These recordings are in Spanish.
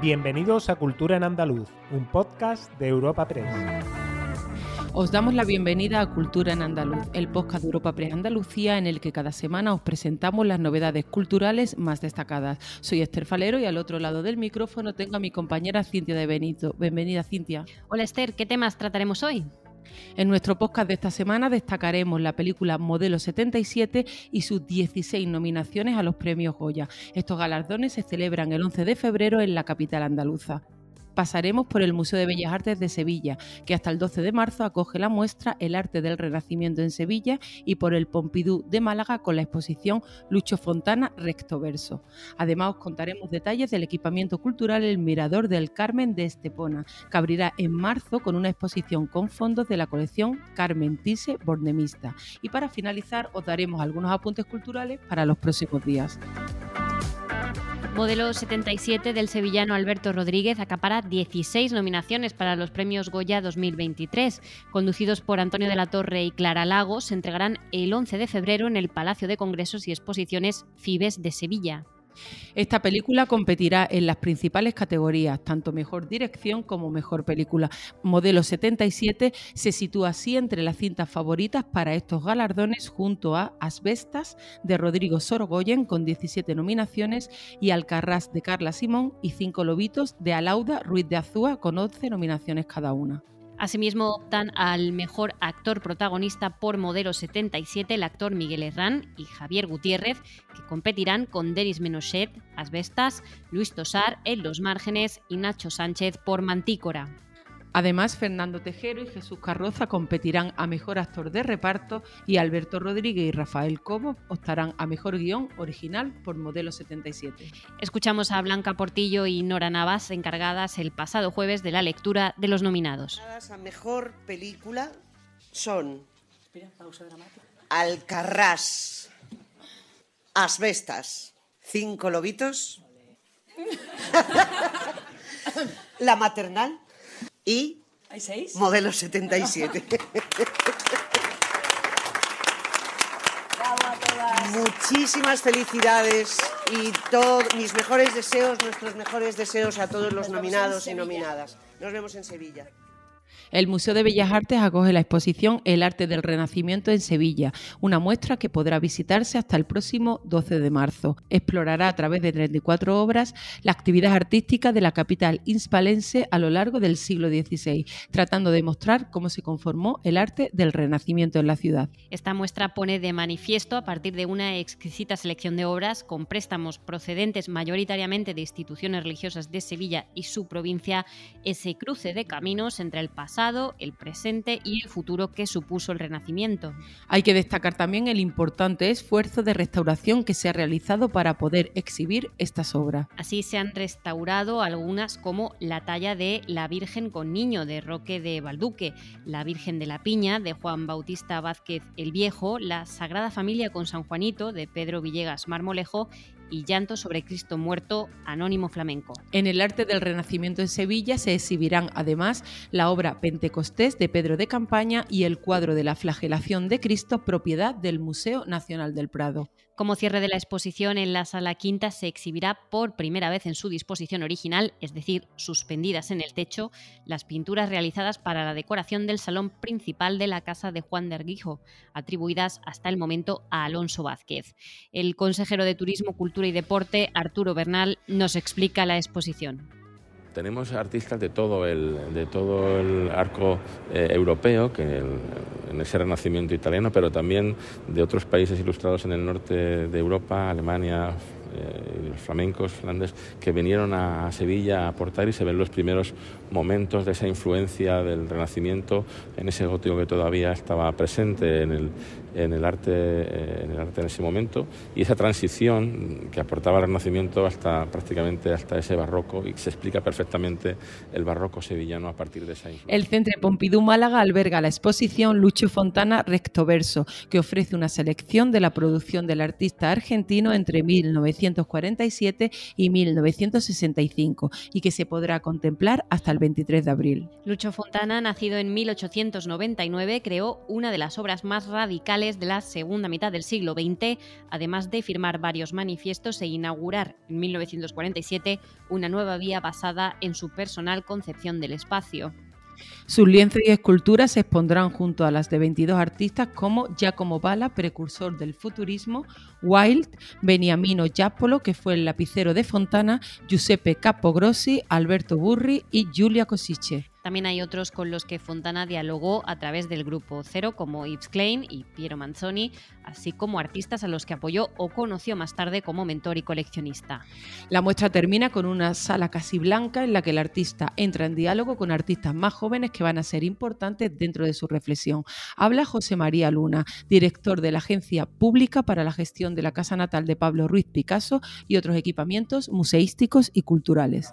Bienvenidos a Cultura en Andaluz, un podcast de Europa Press. Os damos la bienvenida a Cultura en Andaluz, el podcast de Europa Press Andalucía en el que cada semana os presentamos las novedades culturales más destacadas. Soy Esther Falero y al otro lado del micrófono tengo a mi compañera Cintia de Benito. Bienvenida, Cintia. Hola Esther, ¿qué temas trataremos hoy? En nuestro podcast de esta semana destacaremos la película Modelo 77 y sus 16 nominaciones a los premios Goya. Estos galardones se celebran el 11 de febrero en la capital andaluza pasaremos por el Museo de Bellas Artes de Sevilla, que hasta el 12 de marzo acoge la muestra El arte del Renacimiento en Sevilla y por el Pompidou de Málaga con la exposición Lucho Fontana Recto Verso. Además os contaremos detalles del equipamiento cultural El Mirador del Carmen de Estepona, que abrirá en marzo con una exposición con fondos de la colección Carmen Tise Bornemista. Y para finalizar os daremos algunos apuntes culturales para los próximos días. Modelo 77 del sevillano Alberto Rodríguez acapara 16 nominaciones para los premios Goya 2023. Conducidos por Antonio de la Torre y Clara Lagos, se entregarán el 11 de febrero en el Palacio de Congresos y Exposiciones Fibes de Sevilla. Esta película competirá en las principales categorías, tanto mejor dirección como mejor película. Modelo 77 se sitúa así entre las cintas favoritas para estos galardones junto a Asbestas de Rodrigo Sorogoyen con 17 nominaciones y Alcarrás de Carla Simón y Cinco Lobitos de Alauda Ruiz de Azúa con 11 nominaciones cada una. Asimismo optan al mejor actor protagonista por Modelo 77 el actor Miguel Herrán y Javier Gutiérrez, que competirán con Denis Menochet, Asbestas, Luis Tosar en Los Márgenes y Nacho Sánchez por Mantícora. Además, Fernando Tejero y Jesús Carroza competirán a Mejor Actor de Reparto y Alberto Rodríguez y Rafael Cobo optarán a Mejor Guión Original por Modelo 77. Escuchamos a Blanca Portillo y Nora Navas encargadas el pasado jueves de la lectura de los nominados. A Mejor Película son Alcarrás, Asbestas, Cinco Lobitos, La Maternal, y ¿Hay seis? modelo 77. Muchísimas felicidades y todos mis mejores deseos, nuestros mejores deseos a todos los nominados y nominadas. Nos vemos en Sevilla. El Museo de Bellas Artes acoge la exposición El arte del Renacimiento en Sevilla, una muestra que podrá visitarse hasta el próximo 12 de marzo. Explorará a través de 34 obras la actividad artística de la capital hispalense a lo largo del siglo XVI, tratando de mostrar cómo se conformó el arte del Renacimiento en la ciudad. Esta muestra pone de manifiesto, a partir de una exquisita selección de obras con préstamos procedentes mayoritariamente de instituciones religiosas de Sevilla y su provincia, ese cruce de caminos entre el pasado el presente y el futuro que supuso el Renacimiento. Hay que destacar también el importante esfuerzo de restauración que se ha realizado para poder exhibir estas obras. Así se han restaurado algunas como la talla de La Virgen con Niño de Roque de Balduque, la Virgen de la Piña de Juan Bautista Vázquez el Viejo, la Sagrada Familia con San Juanito de Pedro Villegas Marmolejo y Llanto sobre Cristo muerto, Anónimo Flamenco. En el arte del Renacimiento en Sevilla se exhibirán además la obra Pentecostés de Pedro de Campaña y el cuadro de la flagelación de Cristo, propiedad del Museo Nacional del Prado. Como cierre de la exposición en la sala quinta se exhibirá por primera vez en su disposición original, es decir, suspendidas en el techo, las pinturas realizadas para la decoración del salón principal de la casa de Juan de Arguijo, atribuidas hasta el momento a Alonso Vázquez. El consejero de Turismo, Cultura y Deporte, Arturo Bernal, nos explica la exposición. Tenemos artistas de todo el, de todo el arco eh, europeo, que en ese renacimiento italiano, pero también de otros países ilustrados en el norte de Europa, Alemania, eh, los flamencos Flandes, que vinieron a Sevilla a aportar y se ven los primeros momentos de esa influencia del Renacimiento en ese gótico que todavía estaba presente en el, en el, arte, eh, en el arte en ese momento y esa transición que aportaba el Renacimiento hasta prácticamente hasta ese barroco y se explica perfectamente el barroco sevillano a partir de esa influencia. El Centro Pompidou Málaga alberga la exposición Lucho Fontana Rectoverso, que ofrece una selección de la producción del artista argentino entre 1947 y 1965 y que se podrá contemplar hasta el 23 de abril. Lucho Fontana, nacido en 1899, creó una de las obras más radicales de la segunda mitad del siglo XX, además de firmar varios manifiestos e inaugurar en 1947 una nueva vía basada en su personal concepción del espacio. Sus lienzos y esculturas se expondrán junto a las de 22 artistas como Giacomo Bala, precursor del futurismo, Wild, Beniamino Giappolo, que fue el lapicero de Fontana, Giuseppe Capogrossi, Alberto Burri y Giulia Cosice. También hay otros con los que Fontana dialogó a través del grupo Cero, como Yves Klein y Piero Manzoni, así como artistas a los que apoyó o conoció más tarde como mentor y coleccionista. La muestra termina con una sala casi blanca en la que el artista entra en diálogo con artistas más jóvenes que van a ser importantes dentro de su reflexión. Habla José María Luna, director de la Agencia Pública para la Gestión de la Casa Natal de Pablo Ruiz Picasso y otros equipamientos museísticos y culturales.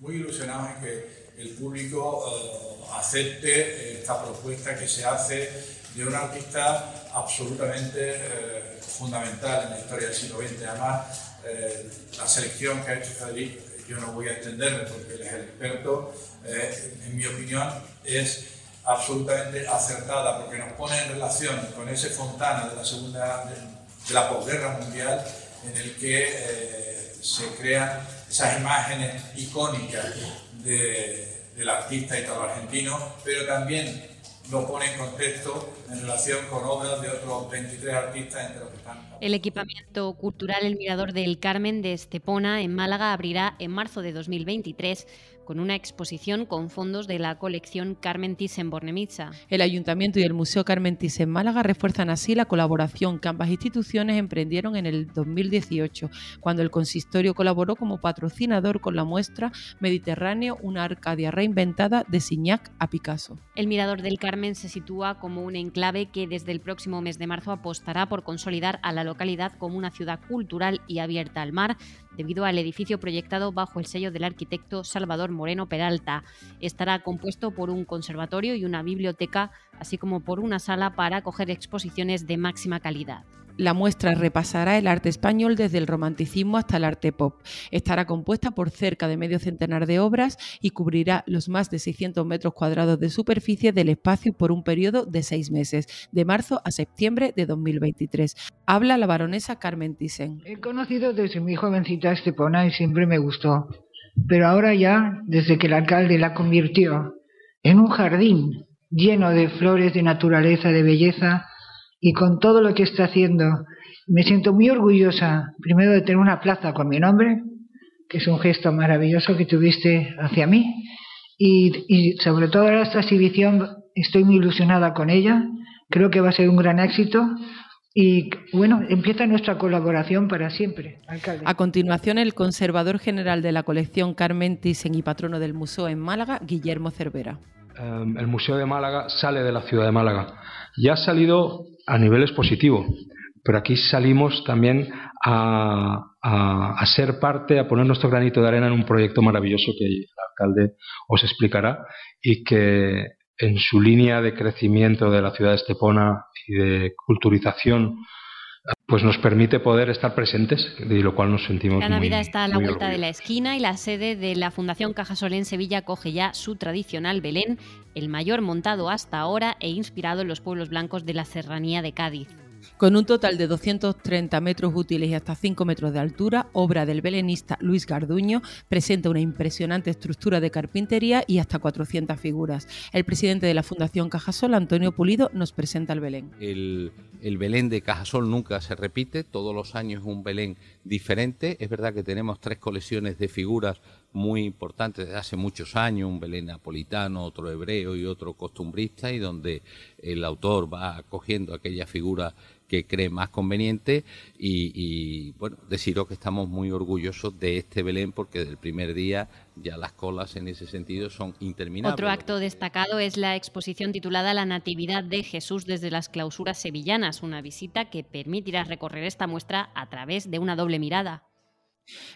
Muy ilusionados en que el público eh, acepte esta propuesta que se hace de un artista absolutamente eh, fundamental en la historia del siglo XX. Además, eh, la selección que ha hecho Federico, yo no voy a extenderme porque él es el experto, en mi opinión es absolutamente acertada porque nos pone en relación con ese Fontana de la segunda de, la posguerra mundial en el que se crean esas imágenes icónicas del artista italo-argentino, pero también lo pone en contexto en relación con obras de otros 23 artistas entre los que están. El equipamiento cultural El Mirador del Carmen de Estepona en Málaga abrirá en marzo de 2023 con una exposición con fondos de la colección Carmen Thyssen-Bornemisza. El Ayuntamiento y el Museo Carmen Thyssen Málaga refuerzan así la colaboración que ambas instituciones emprendieron en el 2018, cuando el consistorio colaboró como patrocinador con la muestra Mediterráneo, una Arcadia reinventada de Signac a Picasso. El Mirador del Carmen se sitúa como un enclave que desde el próximo mes de marzo apostará por consolidar a la localidad como una ciudad cultural y abierta al mar, debido al edificio proyectado bajo el sello del arquitecto Salvador Moreno Peralta. Estará compuesto por un conservatorio y una biblioteca, así como por una sala para acoger exposiciones de máxima calidad. La muestra repasará el arte español desde el romanticismo hasta el arte pop. Estará compuesta por cerca de medio centenar de obras y cubrirá los más de 600 metros cuadrados de superficie del espacio por un periodo de seis meses, de marzo a septiembre de 2023. Habla la baronesa Carmen Thyssen. He conocido desde mi jovencita Estepona y siempre me gustó, pero ahora ya, desde que el alcalde la convirtió en un jardín lleno de flores, de naturaleza, de belleza, y con todo lo que está haciendo. Me siento muy orgullosa, primero, de tener una plaza con mi nombre, que es un gesto maravilloso que tuviste hacia mí, y, sobre todo esta exhibición estoy muy ilusionada con ella, creo que va a ser un gran éxito. Y bueno, empieza nuestra colaboración para siempre, alcalde. A continuación, el conservador general de la colección Carmen Thyssen y patrono del museo en Málaga, Guillermo Cervera. Em, el Museo de Málaga sale de la ciudad de Málaga. Ya ha salido a nivel expositivo, pero aquí salimos también a, ser parte, a poner nuestro granito de arena en un proyecto maravilloso que el alcalde os explicará y que en su línea de crecimiento de la ciudad de Estepona y de culturización pues nos permite poder estar presentes, de lo cual nos sentimos La Navidad está a la vuelta de la esquina y la sede de la Fundación Cajasol en Sevilla coge ya su tradicional Belén, el mayor montado hasta ahora e inspirado en los pueblos blancos de la serranía de Cádiz. Con un total de 230 metros útiles y hasta 5 metros de altura, obra del belenista Luis Garduño, presenta una impresionante estructura de carpintería y hasta 400 figuras. El presidente de la Fundación Cajasol, Antonio Pulido, nos presenta el Belén. El, el Belén de Cajasol nunca se repite, todos los años un Belén diferente. Es verdad que tenemos tres colecciones de figuras muy importantes desde hace muchos años, un Belén napolitano, otro hebreo y otro costumbrista, y donde el autor va cogiendo aquella figura que cree más conveniente y, bueno, deciros que estamos muy orgullosos de este Belén porque del primer día ya las colas en ese sentido son interminables. Otro acto destacado es la exposición titulada La Natividad de Jesús desde las clausuras sevillanas, una visita que permitirá recorrer esta muestra a través de una doble mirada.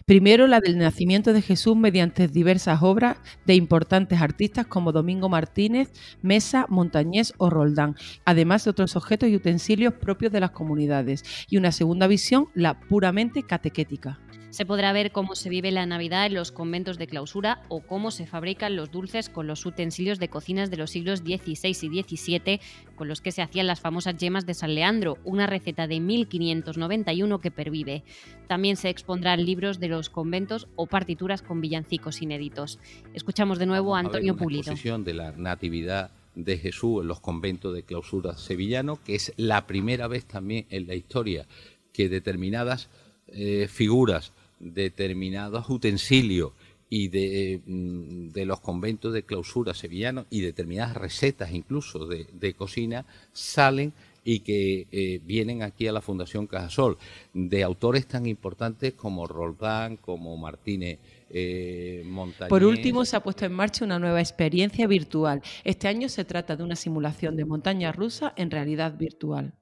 Primero, la del nacimiento de Jesús mediante diversas obras de importantes artistas como Domingo Martínez, Mesa, Montañés o Roldán, además de otros objetos y utensilios propios de las comunidades. Y una segunda visión, la puramente catequética. Se podrá ver cómo se vive la Navidad en los conventos de clausura o cómo se fabrican los dulces con los utensilios de cocinas de los siglos XVI y XVII con los que se hacían las famosas yemas de San Leandro, una receta de 1591 que pervive. También se expondrán libros de los conventos o partituras con villancicos inéditos. Escuchamos de nuevo a Antonio Pulido. de la Natividad de Jesús en los conventos de clausura sevillano, que es la primera vez también en la historia que determinadas eh, figuras, determinados utensilios y mm, de, los conventos de clausura sevillanos y determinadas recetas incluso de, cocina salen y que eh, vienen aquí a la Fundación Cajasol, de autores tan importantes como Roldán, como Martínez eh, Por último, se ha puesto en marcha una nueva experiencia virtual. Este año se trata de una simulación de montaña rusa en realidad virtual.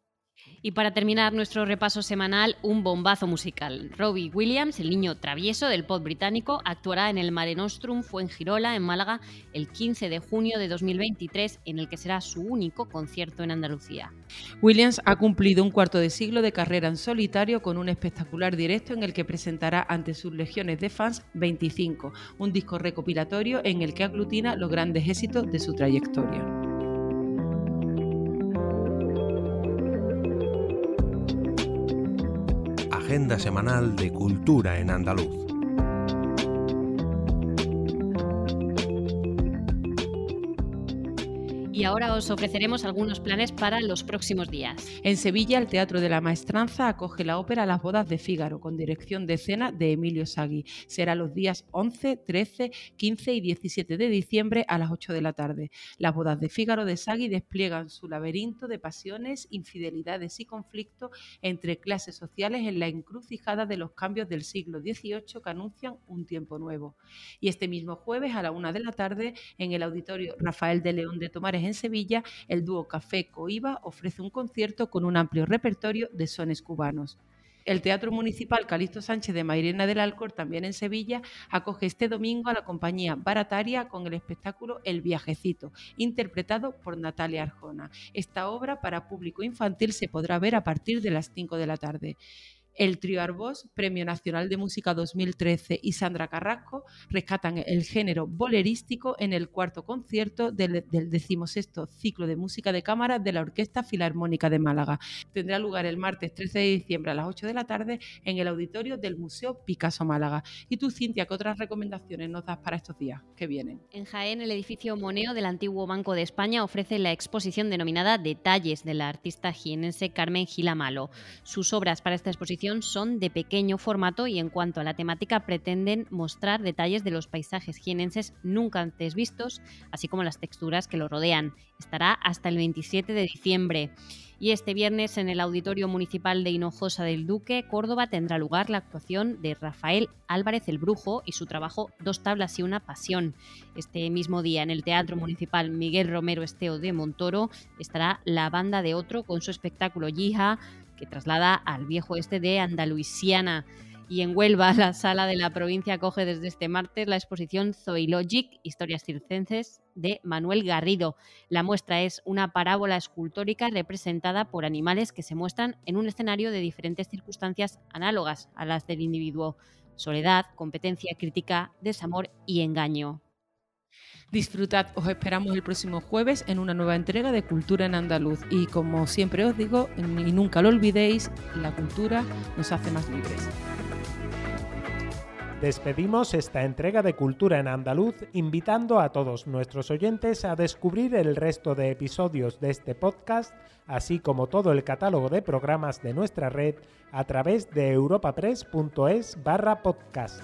Y para terminar nuestro repaso semanal, un bombazo musical. Robbie Williams, el niño travieso del pop británico, actuará en el Mare Nostrum Fuengirola, en Málaga, el 15 de junio de 2023, en el que será su único concierto en Andalucía. Williams ha cumplido un cuarto de siglo de carrera en solitario con un espectacular directo en el que presentará ante sus legiones de fans 25, un disco recopilatorio en el que aglutina los grandes éxitos de su trayectoria. Agenda semanal de cultura en andaluz. Ahora os ofreceremos algunos planes para los próximos días. En Sevilla, el Teatro de la Maestranza acoge la ópera Las bodas de Fígaro, con dirección de escena de Emilio Sagui. Será los días 11, 13, 15 y 17 de diciembre a las 8 de la tarde. Las bodas de Fígaro de Sagui despliegan su laberinto de pasiones, infidelidades y conflictos entre clases sociales en la encrucijada de los cambios del siglo XVIII que anuncian un tiempo nuevo. Y este mismo jueves a la 1 de la tarde, en el auditorio Rafael de León de Tomares en Sevilla, el dúo Café Coiba ofrece un concierto con un amplio repertorio de sones cubanos. El Teatro Municipal Calixto Sánchez de Mairena del Alcor, también en Sevilla, acoge este domingo a la compañía Barataria con el espectáculo El Viajecito, interpretado por Natalia Arjona. Esta obra para público infantil se podrá ver a partir de las 5 de la tarde. El trío Arbós, Premio Nacional de Música 2013 y Sandra Carrasco rescatan el género bolerístico en el cuarto concierto del, decimosexto ciclo de música de cámara de la Orquesta Filarmónica de Málaga. Tendrá lugar el martes 13 de diciembre a las 8 de la tarde en el auditorio del Museo Picasso Málaga. ¿Y tú, Cintia, qué otras recomendaciones nos das para estos días que vienen? En Jaén, el edificio Moneo del antiguo Banco de España ofrece la exposición denominada Detalles de la artista jienense Carmen Gilamalo. Sus obras para esta son de pequeño formato y en cuanto a la temática pretenden mostrar detalles de los paisajes jienenses nunca antes vistos, así como las texturas que lo rodean. Estará hasta el 27 de diciembre. Y este viernes en el Auditorio Municipal de Hinojosa del Duque, Córdoba, tendrá lugar la actuación de Rafael Álvarez el Brujo y su trabajo Dos tablas y una pasión. Este mismo día en el Teatro Municipal Miguel Romero Esteo de Montoro estará la banda de otro con su espectáculo Yija, que traslada al viejo este de Andaluisiana. Y en Huelva, la sala de la provincia acoge desde este martes la exposición Zoilogic, Historias circenses, de Manuel Garrido. La muestra es una parábola escultórica representada por animales que se muestran en un escenario de diferentes circunstancias análogas a las del individuo. Soledad, competencia, crítica, desamor y engaño. Disfrutad, os esperamos el próximo jueves en una nueva entrega de Cultura en Andaluz. Y como siempre os digo, y nunca lo olvidéis, la cultura nos hace más libres. Despedimos esta entrega de Cultura en Andaluz invitando a todos nuestros oyentes a descubrir el resto de episodios de este podcast, así como todo el catálogo de programas de nuestra red a través de europapress.es barra podcast.